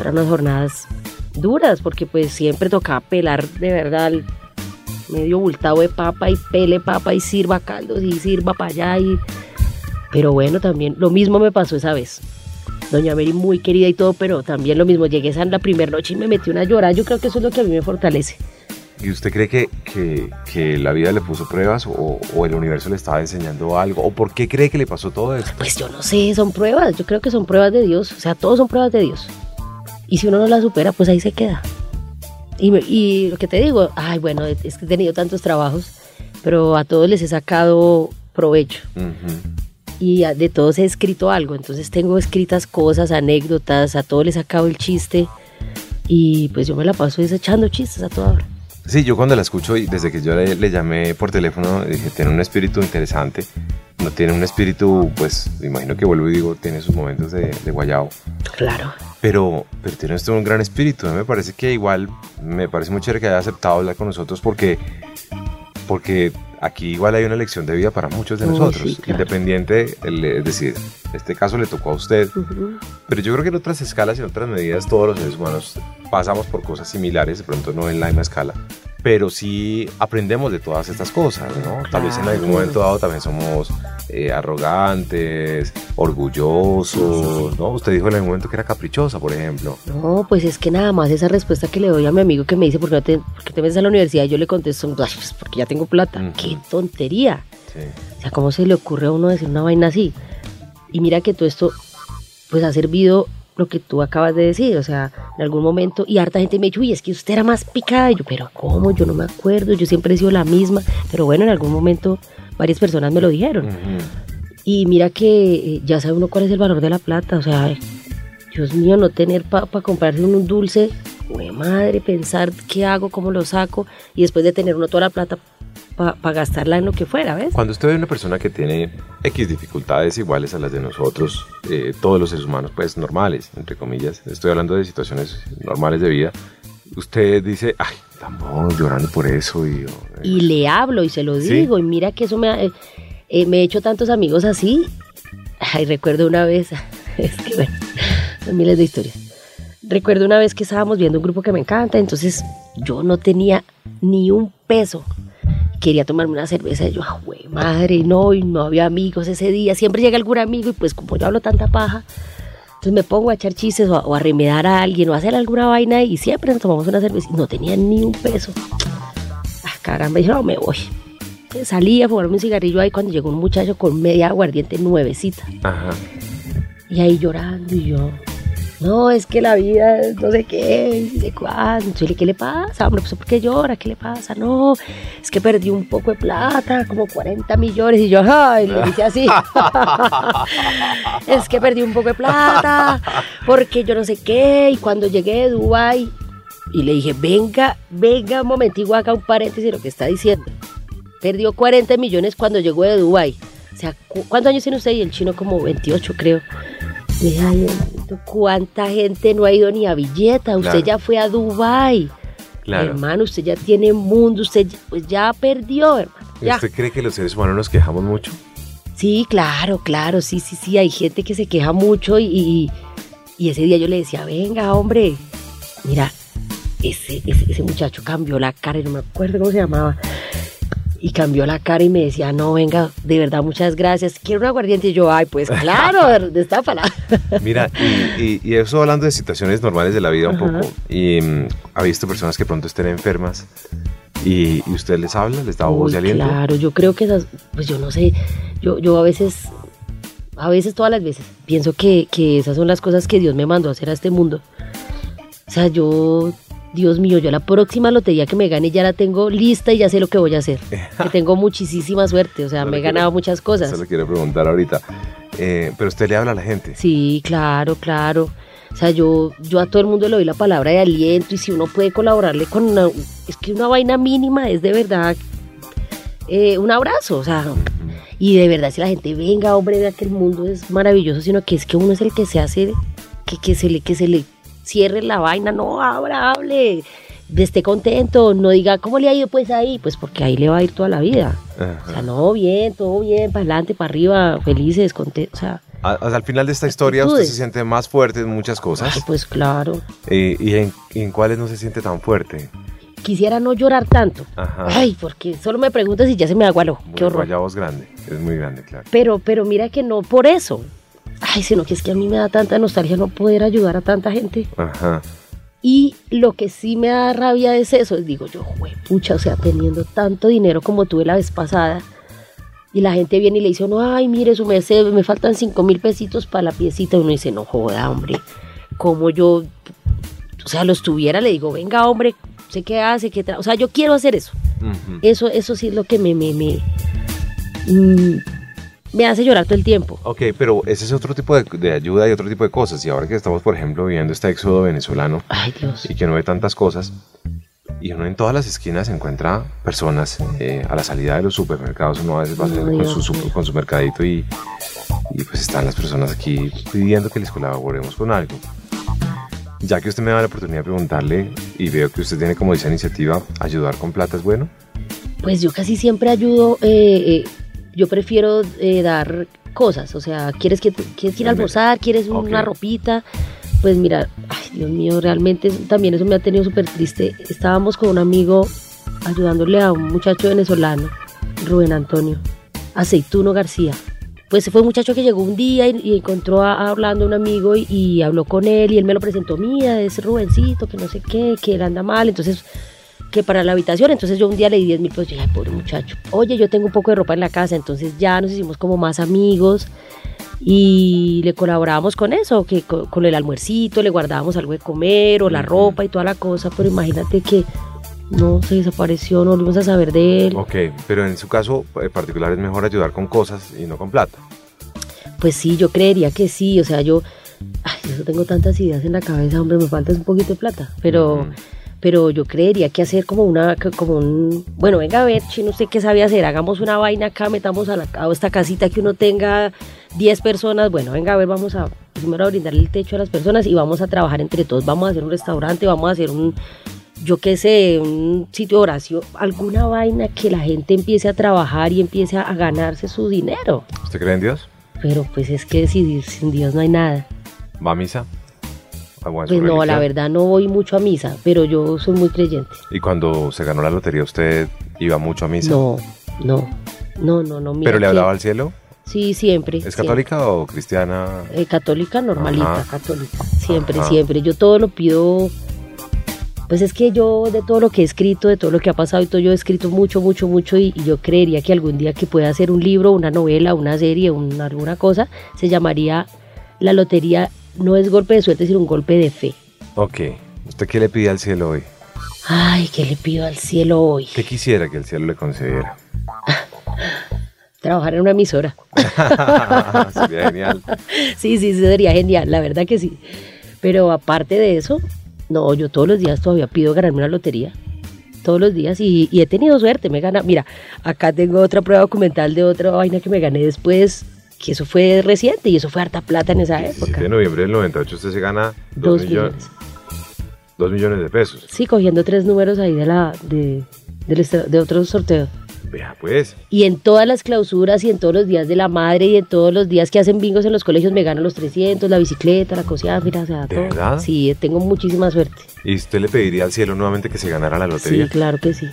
Eran unas jornadas duras, porque pues siempre tocaba pelar de verdad medio bultado de papa y pele papa y sirva caldos y sirva para allá y... Pero bueno, también lo mismo me pasó esa vez. Doña Mary muy querida y todo, pero también lo mismo. Llegué esa la primera noche y me metí una llorada. Yo creo que eso es lo que a mí me fortalece. ¿Y usted cree que, que, que la vida le puso pruebas o, o el universo le estaba enseñando algo? ¿O por qué cree que le pasó todo esto? Pues yo no sé, son pruebas. Yo creo que son pruebas de Dios. O sea, todos son pruebas de Dios. Y si uno no las supera, pues ahí se queda. Y, me- y lo que te digo, ay, bueno, es que he tenido tantos trabajos, pero a todos les he sacado provecho. Ujú. y a- de todos he escrito algo. Entonces tengo escritas cosas, anécdotas, a todos les he sacado el chiste y pues yo me la paso desechando chistes a toda hora. Sí, yo cuando la escucho y desde que yo le, le llamé por teléfono, dije, tiene un espíritu interesante. No tiene un espíritu, pues, me imagino que vuelvo y digo, tiene sus momentos de, de guayao. Claro. Pero, pero tiene un gran espíritu. Me parece que igual, me parece muy chévere que haya aceptado hablar con nosotros porque, porque aquí igual hay una lección de vida para muchos de nosotros. sí, claro. Independiente, el- es decir, este caso le tocó a usted, pero yo creo que en otras escalas y en otras medidas todos los seres humanos pasamos por cosas similares, de pronto no en la misma escala, pero sí aprendemos de todas estas cosas, ¿no? Tal vez en algún momento dado también somos eh, arrogantes, orgullosos, ¿no? Usted dijo en algún momento que era caprichosa, por ejemplo. No, pues es que nada más esa respuesta que le doy a mi amigo que me dice, ¿por qué, no te, por qué te metes a la universidad? Y yo le contesto, "Ay, pues porque ya tengo plata. ¡Qué tontería! Sí. O sea, ¿cómo se le ocurre a uno decir una vaina así? Y mira que todo esto, pues ha servido lo que tú acabas de decir, o sea, en algún momento, y harta gente me dijo, uy, es que usted era más picada, y yo, pero ¿cómo? Yo no me acuerdo, yo siempre he sido la misma, pero bueno, en algún momento varias personas me lo dijeron. Y mira que eh, ya sabe uno cuál es el valor de la plata, o sea, Dios mío, no tener para comprarse un dulce, güey, madre, pensar qué hago, cómo lo saco, y después de tener uno toda la plata, para gastarla en lo que fuera, ¿ves? Cuando usted ve una persona que tiene X dificultades iguales a las de nosotros, eh, todos los seres humanos, pues normales, entre comillas, estoy hablando de situaciones normales de vida, usted dice, ay, estamos llorando por eso. Y, y le hablo y se lo digo, y mira que eso me ha, eh, me he hecho tantos amigos así. Ay, recuerdo una vez, es que bueno, son miles de historias. Recuerdo una vez que estábamos viendo un grupo que me encanta, entonces yo no tenía ni un peso quería tomarme una cerveza y yo, ah, güey, madre, no, y no había amigos ese día, siempre llega algún amigo y pues como yo hablo tanta paja, entonces me pongo a echar chistes o a, remedar a alguien o a hacer alguna vaina y siempre nos tomamos una cerveza y no tenía ni un peso. Ah, caramba, dije, no, me voy. salí a fumarme un cigarrillo ahí cuando llegó un muchacho con media aguardiente nuevecita. Ajá. Y ahí llorando y yo, no, es que la vida, no sé qué, de cuánto. ¿qué le pasa? Hombre, pues ¿por qué llora? ¿Qué le pasa? No, es que perdí un poco de plata, como 40 millones. Y yo, ay, le dije así. es que perdí un poco de plata, porque yo no sé qué. Y cuando llegué de Dubái, y le dije, venga, venga un momentico, haga un paréntesis lo que está diciendo. Perdió 40 millones cuando llegó de Dubái. O sea, ¿cuántos años tiene usted? Y el chino como 28, creo. ¿Cuánta gente no ha ido ni a Villeta? Usted ya fue a Dubai. Hermano, usted ya tiene mundo, usted pues ya perdió, hermano. ¿Usted cree que los seres humanos nos quejamos mucho? Sí, claro, claro, sí, sí, sí, hay gente que se queja mucho y, y, ese día yo le decía, venga, hombre, mira, ese, ese, ese muchacho cambió la cara, no me acuerdo cómo se llamaba, y cambió la cara y me decía, no, venga, de verdad, muchas gracias, quiero un aguardiente. Y yo, ay, pues claro, palabra Mira, y, y, eso hablando de situaciones normales de la vida un poco, y mm, ha visto personas que pronto estén enfermas y, usted les habla, les da voz de aliento. Claro, yo creo que esas, pues yo no sé, yo, yo a veces, a veces, todas las veces, pienso que, que esas son las cosas que Dios me mandó a hacer a este mundo. O sea, yo Dios mío, yo la próxima lotería que me gane ya la tengo lista y ya sé lo que voy a hacer. que tengo muchísima suerte, o sea, me he ganado muchas cosas. Se lo quiero preguntar ahorita. Eh, pero usted le habla a la gente. Sí, claro, claro. O sea, yo, yo a todo el mundo le doy la palabra de aliento y si uno puede colaborarle con una... Es que una vaina mínima es de verdad eh, un abrazo, o sea... Y de verdad, si la gente venga, hombre, vea que el mundo es maravilloso, sino que es que uno es el que se hace, que, que, se, le, que se le cierre la vaina, no, abra, hable, esté contento, no diga, ¿cómo le ha ido pues ahí? Pues porque ahí le va a ir toda la vida. O sea, no, bien, todo bien, para adelante, para arriba, felices, contentos, o sea... Al final de esta historia usted se siente más fuerte en muchas cosas. pues claro. ¿Y, en, cuáles no se siente tan fuerte? Quisiera no llorar tanto. Ay, porque solo me preguntas y ya se me agualó. Qué horror. voz grande, es muy grande, claro. Pero, pero mira que no por eso ay, sino que es que a mí me da tanta nostalgia no poder ayudar a tanta gente. Ajá. Y lo que sí me da rabia es eso, digo yo, pucha, o sea, teniendo tanto dinero como tuve la vez pasada, y la gente viene y le dice, no, ay, mire, su merced, me faltan cinco mil pesitos para la piecita, y uno dice, no joda, hombre, como yo, o sea, los tuviera, le digo, venga, hombre, sé qué hace, qué o sea, yo quiero hacer eso. Eso, eso sí es lo que me, me, me mm, me hace llorar todo el tiempo. Ok, pero ese es otro tipo de, ayuda y otro tipo de cosas. Y ahora que estamos, por ejemplo, viviendo este éxodo venezolano y que no ve tantas cosas, y uno en todas las esquinas encuentra personas eh, a la salida de los supermercados, uno a veces va con, su, con, su, mercadito y, y pues están las personas aquí pidiendo que les colaboremos con algo. Ya que usted me da la oportunidad de preguntarle y veo que usted tiene como esa iniciativa, ayudar con plata es bueno. Pues yo casi siempre ayudo eh, eh yo prefiero eh, dar cosas, o sea, ¿quieres, que, quieres ir a almorzar? ¿Quieres una ropita? Pues mira, ay Dios mío, realmente también eso me ha tenido súper triste. Estábamos con un amigo ayudándole a un muchacho venezolano, Rubén Antonio, Aceituno García. Pues fue un muchacho que llegó un día y, encontró a, hablando a un amigo y, habló con él y él me lo presentó, mira, ese Rubencito, que no sé qué, que él anda mal, entonces que para la habitación. Entonces yo un día le di 10 mil pesos y dije, pobre muchacho. Oye, yo tengo un poco de ropa en la casa. Entonces ya nos hicimos como más amigos y le colaborábamos con eso, que con, el almuercito le guardábamos algo de comer o la ropa y toda la cosa. Pero imagínate que no se desapareció, no volvimos a saber de él. Ok, pero en su caso en particular es mejor ayudar con cosas y no con plata. Pues sí, yo creería que sí. O sea, yo, ay, yo tengo tantas ideas en la cabeza, hombre, me falta un poquito de plata. Pero pero yo creería que hacer como una, como un, bueno, venga a ver, chino, usted qué sabe hacer, hagamos una vaina acá, metamos a, la, a esta casita que uno tenga 10 personas, bueno, venga a ver, vamos a primero a brindarle el techo a las personas y vamos a trabajar entre todos, vamos a hacer un restaurante, vamos a hacer un, yo qué sé, un sitio de oración, alguna vaina que la gente empiece a trabajar y empiece a ganarse su dinero. ¿Usted cree en Dios? Pero pues es que sin, sin Dios no hay nada. ¿Va a misa? Pues no, la verdad no voy mucho a misa, pero yo soy muy creyente. ¿Y cuando se ganó la lotería usted iba mucho a misa? No, no, no, no, no. ¿Pero le hablaba al cielo? Sí, siempre. ¿Es católica o cristiana? Eh, católica normalita, católica. Siempre, siempre. Yo todo lo pido. Pues es que yo de todo lo que he escrito, de todo lo que ha pasado y todo, yo he escrito mucho, mucho, mucho y, yo creería que algún día que pueda hacer un libro, una novela, una serie, una, alguna cosa, se llamaría La Lotería no es golpe de suerte, sino un golpe de fe. Ok. ¿Usted qué le pide al cielo hoy? Ay, ¿qué le pido al cielo hoy? ¿Qué quisiera que el cielo le concediera? Trabajar en una emisora. sería genial. Sí, sí, sería genial, la verdad que sí. Pero aparte de eso, no, yo todos los días todavía pido ganarme una lotería. Todos los días y, y he tenido suerte, me gana. Mira, acá tengo otra prueba documental de otra vaina que me gané después que eso fue reciente y eso fue harta plata en esa época. de noviembre del 98 usted se gana 2 millones. 2 millones de pesos. Sí, cogiendo tres números ahí de la de, de otros sorteos. Vea pues. Y en todas las clausuras y en todos los días de la madre y en todos los días que hacen bingos en los colegios me gano los 300, la bicicleta, la cocina, mira, o sea, ¿De verdad? Sí, tengo muchísima suerte. ¿Y usted le pediría al cielo nuevamente que se ganara la lotería? Sí, claro que sí.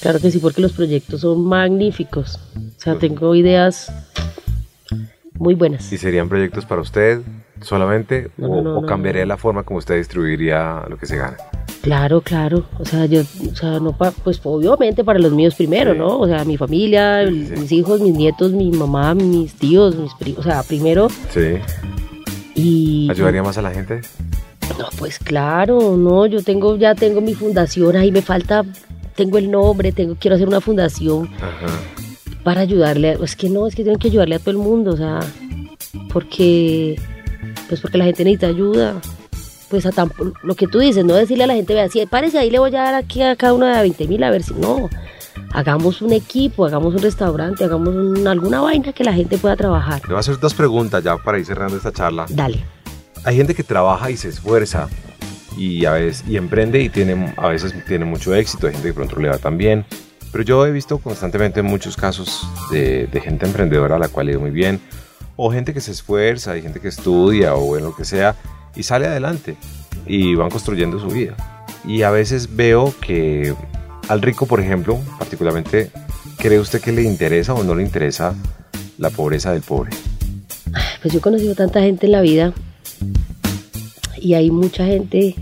Claro que sí, porque los proyectos son magníficos. O sea, tengo ideas muy buenas. ¿Y serían proyectos para usted solamente o, cambiaría la forma como usted distribuiría lo que se gana? Claro, claro. O sea, yo, o sea, no pues obviamente para los míos primero, ¿no? O sea, mi familia, mis hijos, mis nietos, mi mamá, mis tíos, mis primos, o sea, primero. Sí. Y ¿Ayudaría más a la gente? No, pues claro, no, yo tengo ya tengo mi fundación, ahí me falta tengo el nombre, tengo quiero hacer una fundación. Ajá para ayudarle, es que no, es que tienen que ayudarle a todo el mundo, o sea, porque, pues porque la gente necesita ayuda, pues a lo que tú dices, no decirle a la gente, vea, si parece ahí le voy a dar aquí a cada uno de 20 mil a ver si no, hagamos un equipo, hagamos un restaurante, hagamos alguna vaina que la gente pueda trabajar. Le voy a hacer dos preguntas ya para ir cerrando esta charla. Dale. Hay gente que trabaja y se esfuerza y a veces y emprende y tiene a veces tiene mucho éxito, hay gente que pronto le va también pero yo he visto constantemente muchos casos de, gente emprendedora a la cual le muy bien, o gente que se esfuerza, y gente que estudia o en lo que sea, y sale adelante y van construyendo su vida. Y a veces veo que al rico, por ejemplo, particularmente, ¿cree usted que le interesa o no le interesa la pobreza del pobre? Pues yo he conocido tanta gente en la vida y hay mucha gente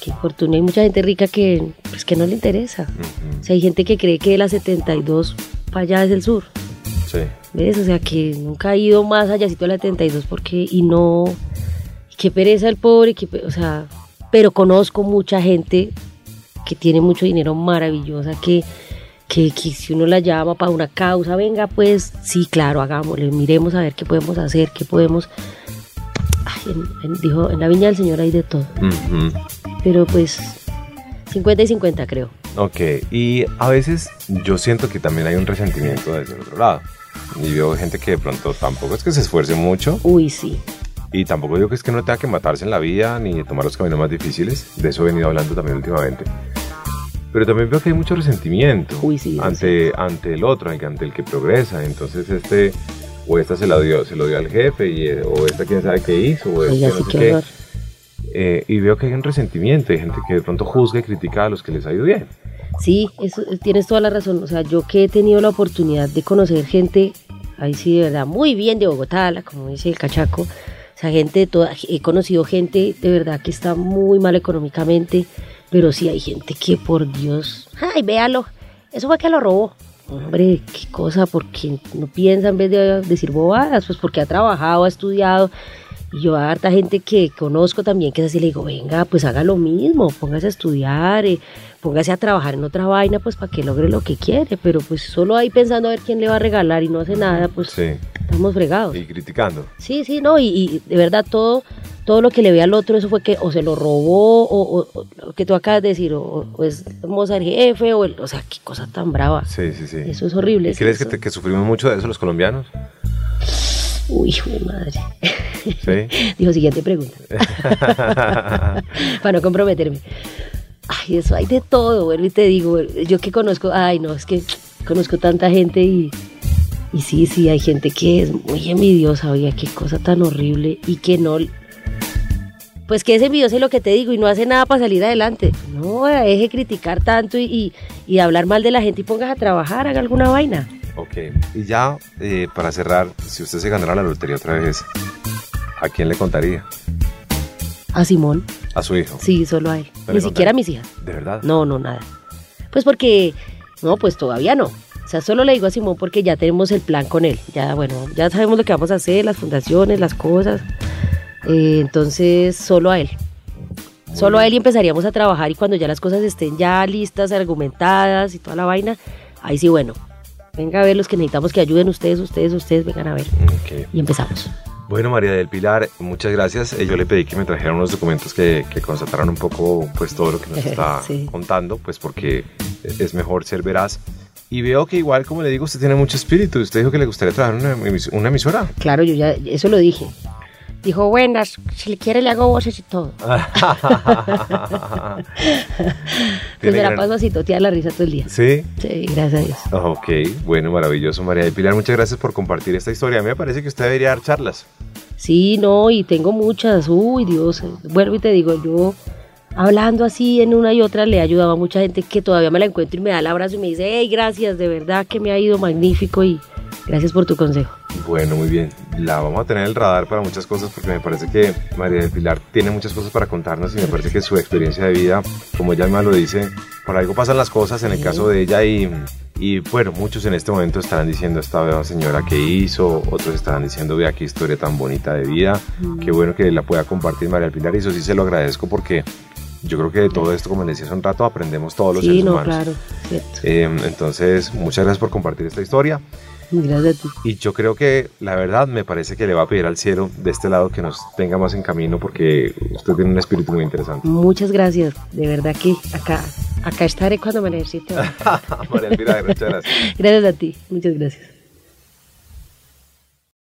qué fortuna. Hay mucha gente rica que, pues, que no le interesa. O sea, hay gente que cree que de la 72 para allá es el sur. Sí. ¿Ves? O sea, que nunca ha ido más allá de la 72 porque, y no, qué pereza el pobre, que, o sea, pero conozco mucha gente que tiene mucho dinero maravillosa, que, que, que, si uno la llama para una causa, venga, pues sí, claro, hagámosle, miremos a ver qué podemos hacer, qué podemos... Ay, dijo, en la viña del Señor hay de todo pero pues 50 y 50 creo. Ok, y a veces yo siento que también hay un resentimiento desde el otro lado. Y veo gente que de pronto tampoco es que se esfuerce mucho. Uy, sí. Y tampoco digo que es que no tenga que matarse en la vida ni tomar los caminos más difíciles. De eso he venido hablando también últimamente. Pero también veo que hay mucho resentimiento Uy, sí, ante, ante el otro, ante el que progresa. Entonces este, o esta se la dio, se lo dio al jefe, y, o esta quién sabe qué hizo, o este no sé qué. Eh, y veo que hay un resentimiento, hay gente que de pronto juzga y critica a los que les ha ido bien. Sí, eso, tienes toda la razón. O sea, yo que he tenido la oportunidad de conocer gente, ahí sí, de verdad, muy bien de Bogotá, como dice el cachaco. O sea, gente de toda, he conocido gente de verdad que está muy mal económicamente, pero sí hay gente que, por Dios, ay, véalo, eso fue que lo robó. Hombre, qué cosa, porque no piensa en vez de decir bobadas, pues porque ha trabajado, ha estudiado y yo a harta gente que conozco también que es así, le digo, venga, pues haga lo mismo, póngase a estudiar, eh, póngase a trabajar en otra vaina, pues para que logre lo que quiere, pero pues solo ahí pensando a ver quién le va a regalar y no hace nada, pues estamos fregados. Y criticando. Sí, sí, no, y, de verdad todo, todo lo que le ve al otro, eso fue que o se lo robó, o, o- o lo que tú acabas de decir, o, o es Mozart jefe, o, el- o sea, qué cosa tan brava. Sí, sí, sí. Eso es horrible. ¿Y ¿Crees que, te- que sufrimos mucho de eso los colombianos? Uy, hijo de madre. Sí. Dijo, siguiente pregunta. Para no comprometerme. Ay, eso hay de todo, bueno, y te digo, yo que conozco, ay, no, es que conozco tanta gente y, y sí, sí, hay gente que es muy envidiosa, oiga, qué cosa tan horrible y que no, pues que es envidiosa y lo que te digo y no hace nada para salir adelante. No, deje criticar tanto y, y, y hablar mal de la gente y pongas a trabajar, haga alguna vaina. Ok. Y ya, eh, para cerrar, si usted se ganara la lotería otra vez, ¿a quién le contaría? A Simón, A su hijo. sí, solo a él. ¿Le Ni siquiera a mis hijas. ¿De verdad? No, no, nada. Pues porque, no, pues todavía no. O sea, solo le digo a Simón porque ya tenemos el plan con él. Ya, bueno, ya sabemos lo que vamos a hacer, las fundaciones, las cosas. Eh, entonces, solo a él. Solo a él y empezaríamos a trabajar y cuando ya las cosas estén ya listas, argumentadas y toda la vaina, ahí sí, bueno, venga a ver los que necesitamos que ayuden ustedes, ustedes, ustedes, vengan a ver. Ok. Y empezamos. Bueno, María del Pilar, muchas gracias. Eh, Yo le pedí que me trajeran unos documentos que, que constataran un poco pues todo lo que nos está Sí. contando, pues porque es mejor ser veraz. Y veo que igual, como le digo, usted tiene mucho espíritu. Usted dijo que le gustaría trabajar en una, una emisora. Claro, yo ya, eso lo dije. Dijo, buenas, si le quiere le hago voces y todo. Pues me la paso así, totear la risa todo el día. Sí. Sí, gracias a Dios. Ok, bueno, maravilloso, María del Pilar. Muchas gracias por compartir esta historia. A mí me parece que usted debería dar charlas. Sí, no, y tengo muchas. Uy, Dios. Vuelvo y te digo, yo hablando así en una y otra le he ayudado a mucha gente que todavía me la encuentro y me da el abrazo y me dice, hey, gracias, de verdad que me ha ido magnífico y gracias por tu consejo. Bueno, muy bien. La vamos a tener en el radar para muchas cosas porque me parece que María del Pilar tiene muchas cosas para contarnos y me parece que su experiencia de vida, como ella misma lo dice, por algo pasan las cosas en el caso de ella y, y bueno, muchos en este momento estarán diciendo esta señora que hizo, otros estarán diciendo, vea qué historia tan bonita de vida, qué bueno que la pueda compartir María del Pilar y eso sí se lo agradezco porque yo creo que de todo esto, como les decía hace un rato, aprendemos todos los Sí, seres no, humanos. claro, cierto. Eh, entonces, muchas gracias por compartir esta historia. Gracias a ti. Y yo creo que la verdad me parece que le va a pedir al cielo de este lado que nos tenga más en camino porque usted tiene un espíritu muy interesante. Muchas gracias, de verdad que acá, acá estaré cuando me necesite. María Elvira, muchas gracias. Gracias a ti, muchas gracias.